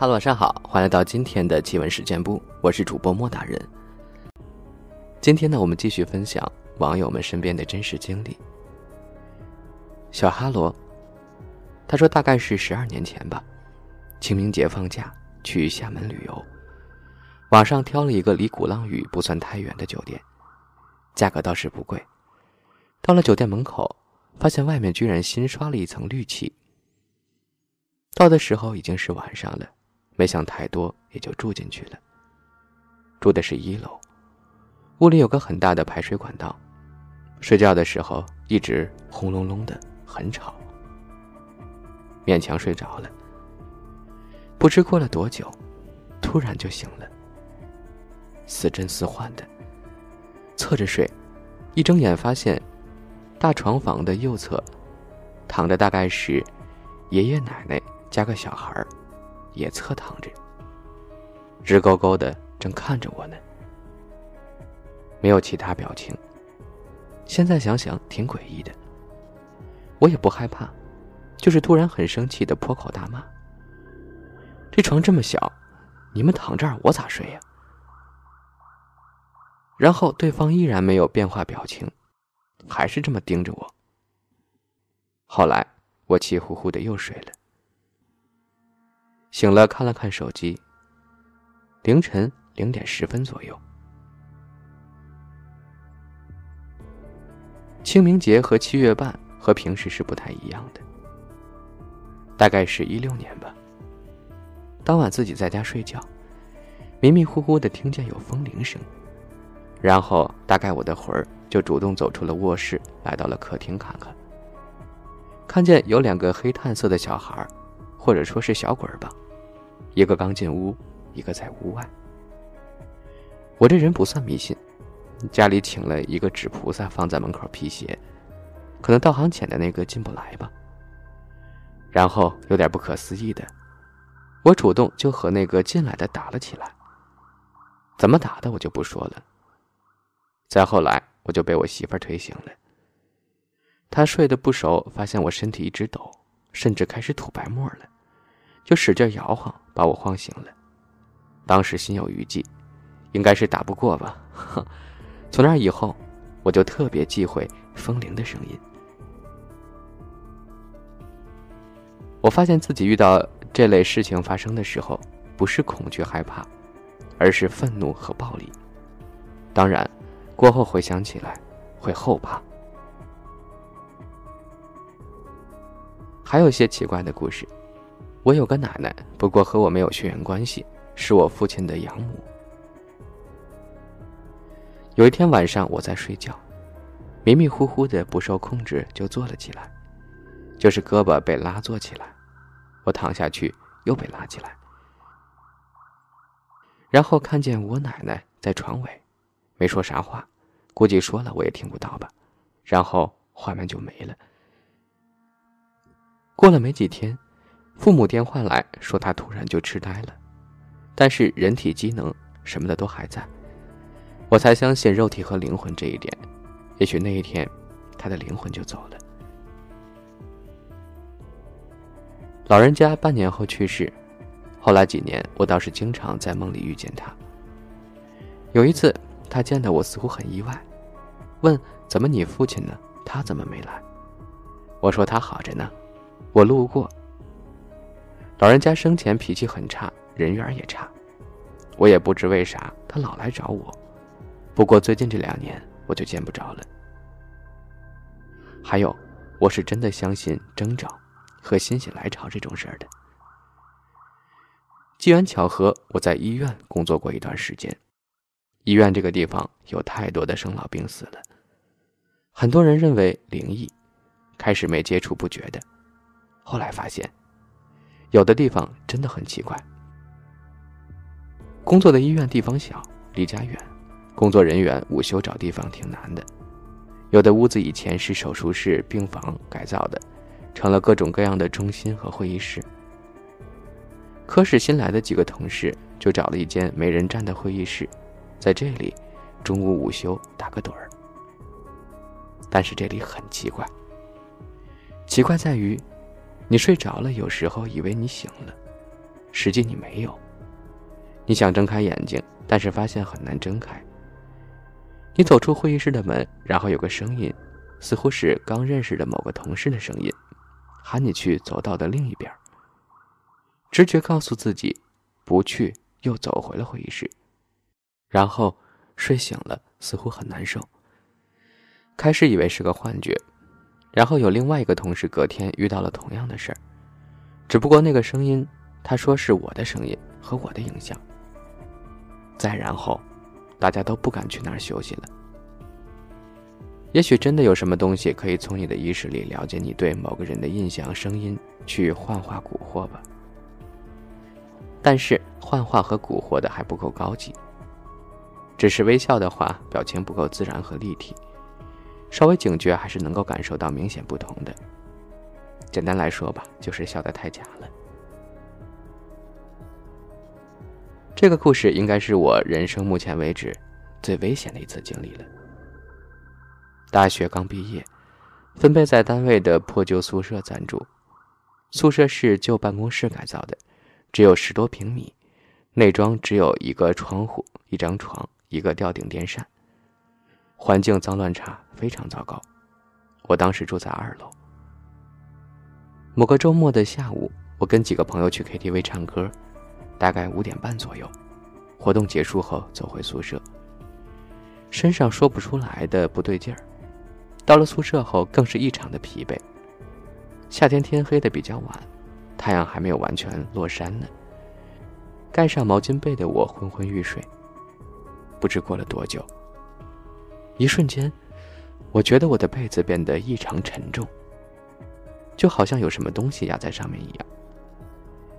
哈喽，晚上好，欢迎来到今天的奇闻事件部，我是主播莫大人。今天呢，我们继续分享网友们身边的真实经历。小哈罗，他说大概是十二年前吧，清明节放假去厦门旅游，网上挑了一个离鼓浪屿不算太远的酒店，价格倒是不贵。到了酒店门口，发现外面居然新刷了一层绿漆。到的时候已经是晚上了，没想太多，也就住进去了。住的是一楼，屋里有个很大的排水管道，睡觉的时候一直轰隆隆的，很吵。勉强睡着了，不知过了多久，突然就醒了，似真似幻的，侧着睡，一睁眼发现。大床房的右侧，躺着大概是爷爷奶奶加个小孩也侧躺着，直勾勾的正看着我呢，没有其他表情。现在想想挺诡异的，我也不害怕，就是突然很生气的破口大骂：“这床这么小，你们躺这儿我咋睡呀？”然后对方依然没有变化表情。还是这么盯着我。后来我气呼呼的又睡了。醒了，看了看手机。凌晨零点十分左右。清明节和七月半和平时是不太一样的。大概是一六年吧。当晚自己在家睡觉，迷迷糊糊的听见有风铃声，然后大概我的魂儿。就主动走出了卧室，来到了客厅看看。看见有两个黑炭色的小孩，或者说是小鬼吧，一个刚进屋，一个在屋外。我这人不算迷信，家里请了一个纸菩萨放在门口辟邪，可能道行浅的那个进不来吧。然后有点不可思议的，我主动就和那个进来的打了起来。怎么打的我就不说了。再后来。我就被我媳妇儿推醒了。她睡得不熟，发现我身体一直抖，甚至开始吐白沫了，就使劲摇晃，把我晃醒了。当时心有余悸，应该是打不过吧。从那以后，我就特别忌讳风铃的声音。我发现自己遇到这类事情发生的时候，不是恐惧害怕，而是愤怒和暴力。当然。过后回想起来，会后怕。还有些奇怪的故事。我有个奶奶，不过和我没有血缘关系，是我父亲的养母。有一天晚上，我在睡觉，迷迷糊糊的，不受控制就坐了起来，就是胳膊被拉坐起来，我躺下去又被拉起来，然后看见我奶奶在床尾。没说啥话，估计说了我也听不到吧。然后画面就没了。过了没几天，父母电话来说他突然就痴呆了，但是人体机能什么的都还在。我才相信肉体和灵魂这一点。也许那一天，他的灵魂就走了。老人家半年后去世，后来几年我倒是经常在梦里遇见他。有一次。他见到我似乎很意外，问：“怎么你父亲呢？他怎么没来？”我说：“他好着呢，我路过。”老人家生前脾气很差，人缘也差，我也不知为啥他老来找我。不过最近这两年我就见不着了。还有，我是真的相信征兆和心血来潮这种事儿的。机缘巧合，我在医院工作过一段时间。医院这个地方有太多的生老病死了，很多人认为灵异，开始没接触不觉得，后来发现，有的地方真的很奇怪。工作的医院地方小，离家远，工作人员午休找地方挺难的，有的屋子以前是手术室、病房改造的，成了各种各样的中心和会议室。科室新来的几个同事就找了一间没人站的会议室。在这里，中午午休打个盹儿。但是这里很奇怪，奇怪在于，你睡着了，有时候以为你醒了，实际你没有。你想睁开眼睛，但是发现很难睁开。你走出会议室的门，然后有个声音，似乎是刚认识的某个同事的声音，喊你去走道的另一边。直觉告诉自己，不去，又走回了会议室。然后睡醒了，似乎很难受。开始以为是个幻觉，然后有另外一个同事隔天遇到了同样的事儿，只不过那个声音，他说是我的声音和我的影响。再然后。大家都不敢去那儿休息了。也许真的有什么东西可以从你的意识里了解你对某个人的印象、声音，去幻化蛊惑吧。但是幻化和蛊惑的还不够高级。只是微笑的话，表情不够自然和立体，稍微警觉还是能够感受到明显不同的。简单来说吧，就是笑得太假了。这个故事应该是我人生目前为止最危险的一次经历了。大学刚毕业，分配在单位的破旧宿舍暂住。宿舍是旧办公室改造的，只有十多平米，内装只有一个窗户、一张床、一个吊顶电扇，环境脏乱差，非常糟糕。我当时住在二楼。某个周末的下午，我跟几个朋友去 KTV 唱歌。大概五点半左右，活动结束后走回宿舍，身上说不出来的不对劲儿。到了宿舍后，更是异常的疲惫。夏天天黑的比较晚，太阳还没有完全落山呢。盖上毛巾被的我昏昏欲睡。不知过了多久，一瞬间，我觉得我的被子变得异常沉重，就好像有什么东西压在上面一样。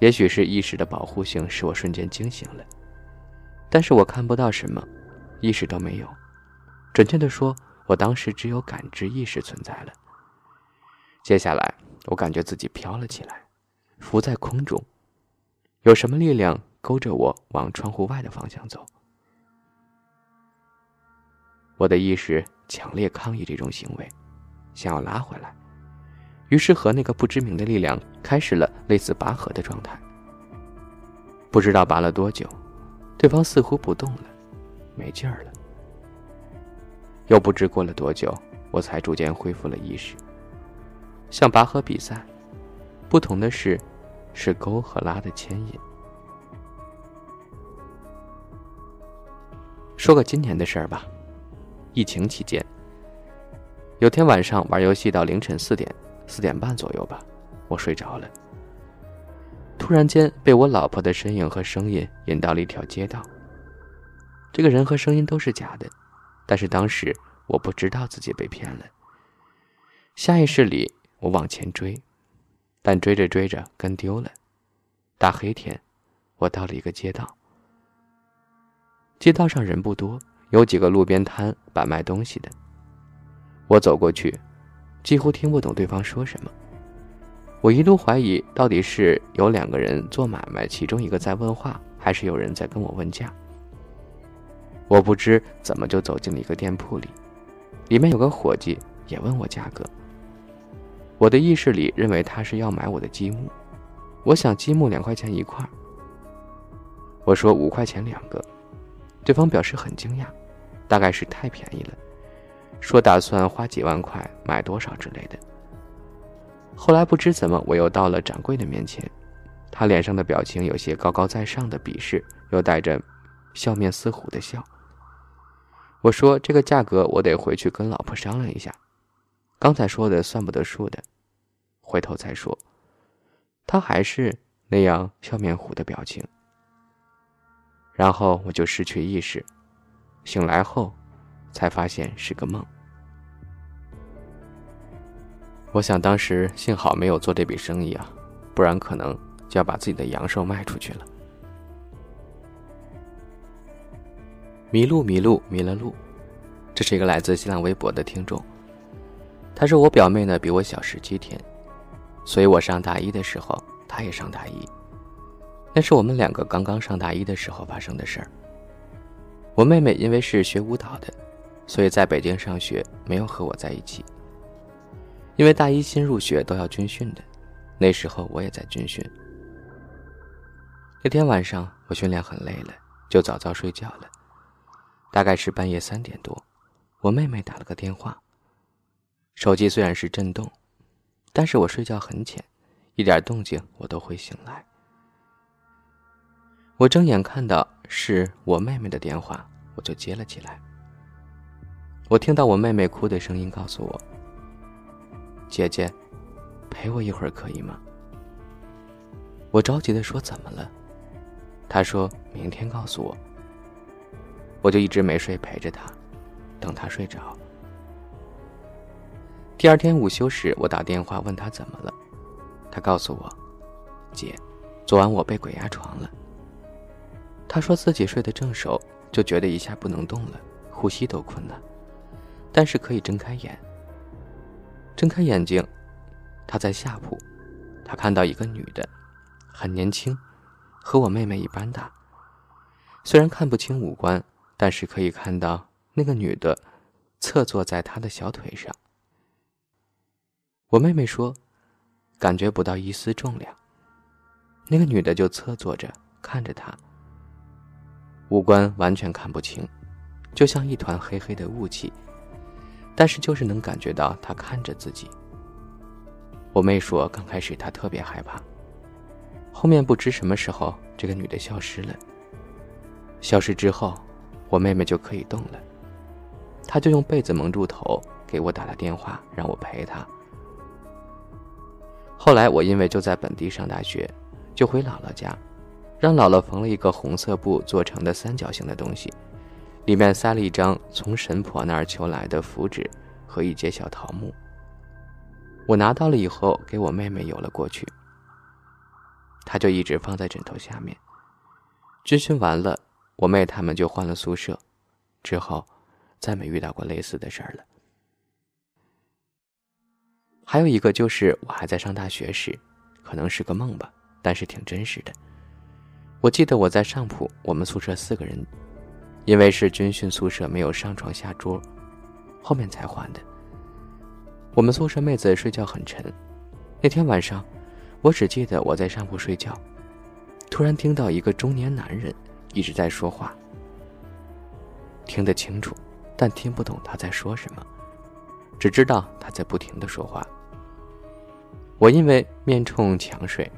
也许是意识的保护性使我瞬间惊醒了，但是我看不到什么，意识都没有。准确的说，我当时只有感知意识存在了。接下来，我感觉自己飘了起来，浮在空中，有什么力量勾着我往窗户外的方向走。我的意识强烈抗议这种行为，想要拉回来。于是和那个不知名的力量开始了类似拔河的状态。不知道拔了多久，对方似乎不动了，没劲儿了。又不知过了多久，我才逐渐恢复了意识。像拔河比赛，不同的是，是勾和拉的牵引。说个今年的事儿吧，疫情期间，有天晚上玩游戏到凌晨四点。四点半左右吧，我睡着了。突然间被我老婆的身影和声音引到了一条街道。这个人和声音都是假的，但是当时我不知道自己被骗了。下意识里我往前追，但追着追着跟丢了。大黑天，我到了一个街道。街道上人不多，有几个路边摊摆卖东西的。我走过去。几乎听不懂对方说什么，我一度怀疑到底是有两个人做买卖，其中一个在问话，还是有人在跟我问价。我不知怎么就走进了一个店铺里，里面有个伙计也问我价格。我的意识里认为他是要买我的积木，我想积木两块钱一块。我说五块钱两个，对方表示很惊讶，大概是太便宜了。说打算花几万块买多少之类的。后来不知怎么，我又到了掌柜的面前，他脸上的表情有些高高在上的鄙视，又带着笑面似虎的笑。我说：“这个价格我得回去跟老婆商量一下，刚才说的算不得数的，回头再说。”他还是那样笑面虎的表情。然后我就失去意识，醒来后。才发现是个梦。我想当时幸好没有做这笔生意啊，不然可能就要把自己的阳寿卖出去了。迷路，迷路，迷了路。这是一个来自新浪微博的听众，他说我表妹呢比我小十七天，所以我上大一的时候，她也上大一。那是我们两个刚刚上大一的时候发生的事儿。我妹妹因为是学舞蹈的。所以在北京上学没有和我在一起，因为大一新入学都要军训的，那时候我也在军训。那天晚上我训练很累了，就早早睡觉了。大概是半夜三点多，我妹妹打了个电话。手机虽然是震动，但是我睡觉很浅，一点动静我都会醒来。我睁眼看到是我妹妹的电话，我就接了起来。我听到我妹妹哭的声音，告诉我：“姐姐，陪我一会儿可以吗？”我着急的说：“怎么了？”她说明天告诉我。我就一直没睡，陪着她，等她睡着。第二天午休时，我打电话问她怎么了，她告诉我：“姐，昨晚我被鬼压床了。”她说自己睡得正熟，就觉得一下不能动了，呼吸都困难，但是可以睁开眼。睁开眼睛，她在下铺，她看到一个女的，很年轻。和我妹妹一般大，虽然看不清五官，但是可以看到那个女的侧坐在她的小腿上。我妹妹说，感觉不到一丝重量。那个女的就侧坐着看着她，五官完全看不清，就像一团黑黑的雾气，但是就是能感觉到她看着自己。我妹说，刚开始她特别害怕。后面不知什么时候，这个女的消失了。消失之后，我妹妹就可以动了。她就用被子蒙住头，给我打了电话，让我陪她。后来我因为就在本地上大学，就回姥姥家，让姥姥缝了一个红色布做成的三角形的东西，里面塞了一张从神婆那儿求来的符纸和一截小桃木。我拿到了以后，给我妹妹邮了过去。她就一直放在枕头下面。军训完了，我妹他们就换了宿舍，之后再没遇到过类似的事儿了。还有一个就是我还在上大学时，可能是个梦吧，但是挺真实的。我记得我在上铺，我们宿舍四个人，因为是军训宿舍，没有上床下桌，后面才换的。我们宿舍妹子睡觉很沉，那天晚上。我只记得我在上铺睡觉，突然听到一个中年男人一直在说话，听得清楚，但听不懂他在说什么，只知道他在不停的说话。我因为面冲墙睡，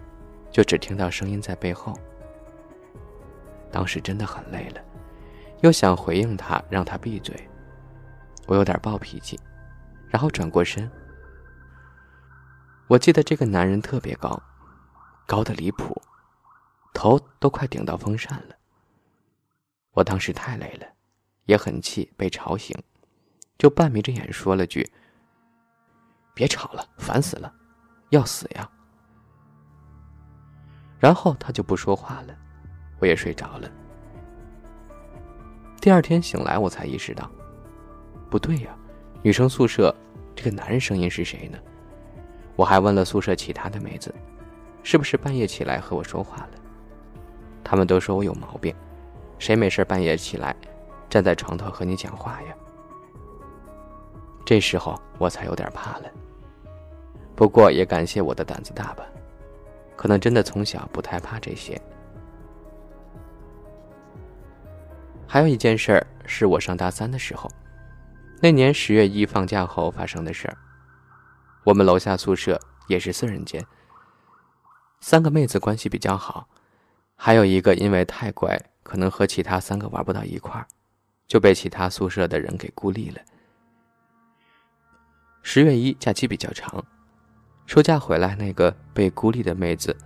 就只听到声音在背后。当时真的很累了，又想回应他，让他闭嘴，我有点暴脾气，然后转过身。我记得这个男人特别高，高的离谱，头都快顶到风扇了。我当时太累了，也很气被吵醒，就半眯着眼说了句：“别吵了，烦死了，要死呀！”然后他就不说话了，我也睡着了。第二天醒来，我才意识到，不对呀，女生宿舍这个男人声音是谁呢？我还问了宿舍其他的妹子，是不是半夜起来和我说话了？他们都说我有毛病，谁没事半夜起来，站在床头和你讲话呀？这时候我才有点怕了。不过也感谢我的胆子大吧，可能真的从小不太怕这些。还有一件事儿是我上大三的时候，那年十月一放假后发生的事儿。我们楼下宿舍也是四人间，三个妹子关系比较好，还有一个因为太乖，可能和其他三个玩不到一块儿，就被其他宿舍的人给孤立了。十月一假期比较长，休假回来那个被孤立的妹子，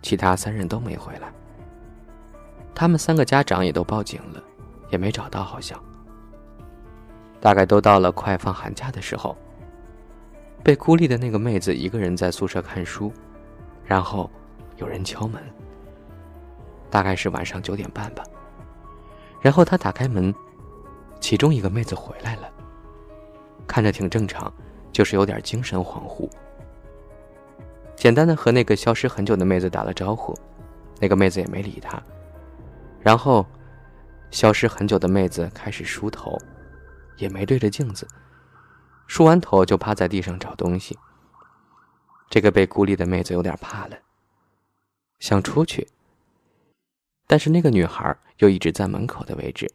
其他三人都没回来。他们三个家长也都报警了，也没找到，好像。大概都到了快放寒假的时候。被孤立的那个妹子一个人在宿舍看书，然后有人敲门。大概是晚上九点半吧。然后她打开门，其中一个妹子回来了，看着挺正常，就是有点精神恍惚。简单的和那个消失很久的妹子打了招呼，那个妹子也没理他。然后，消失很久的妹子开始梳头，也没对着镜子。梳完头就趴在地上找东西。这个被孤立的妹子有点怕了，想出去，但是那个女孩又一直在门口的位置。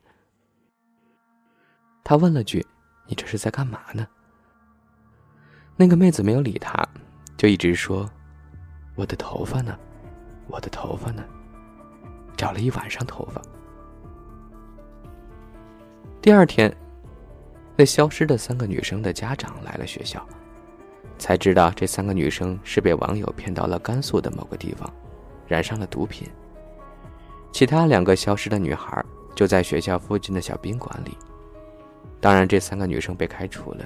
他问了句：“你这是在干嘛呢？”那个妹子没有理他，就一直说：“我的头发呢？我的头发呢？找了一晚上头发。”第二天，那消失的三个女生的家长来了学校，才知道这三个女生是被网友骗到了甘肃的某个地方，染上了毒品。其他两个消失的女孩就在学校附近的小宾馆里。当然，这三个女生被开除了。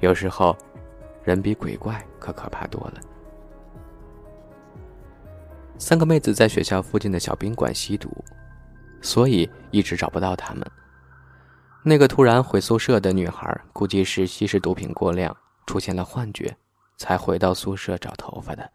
有时候，人比鬼怪可可怕多了。三个妹子在学校附近的小宾馆吸毒，所以一直找不到她们。那个突然回宿舍的女孩，估计是吸食毒品过量，出现了幻觉，才回到宿舍找头发的。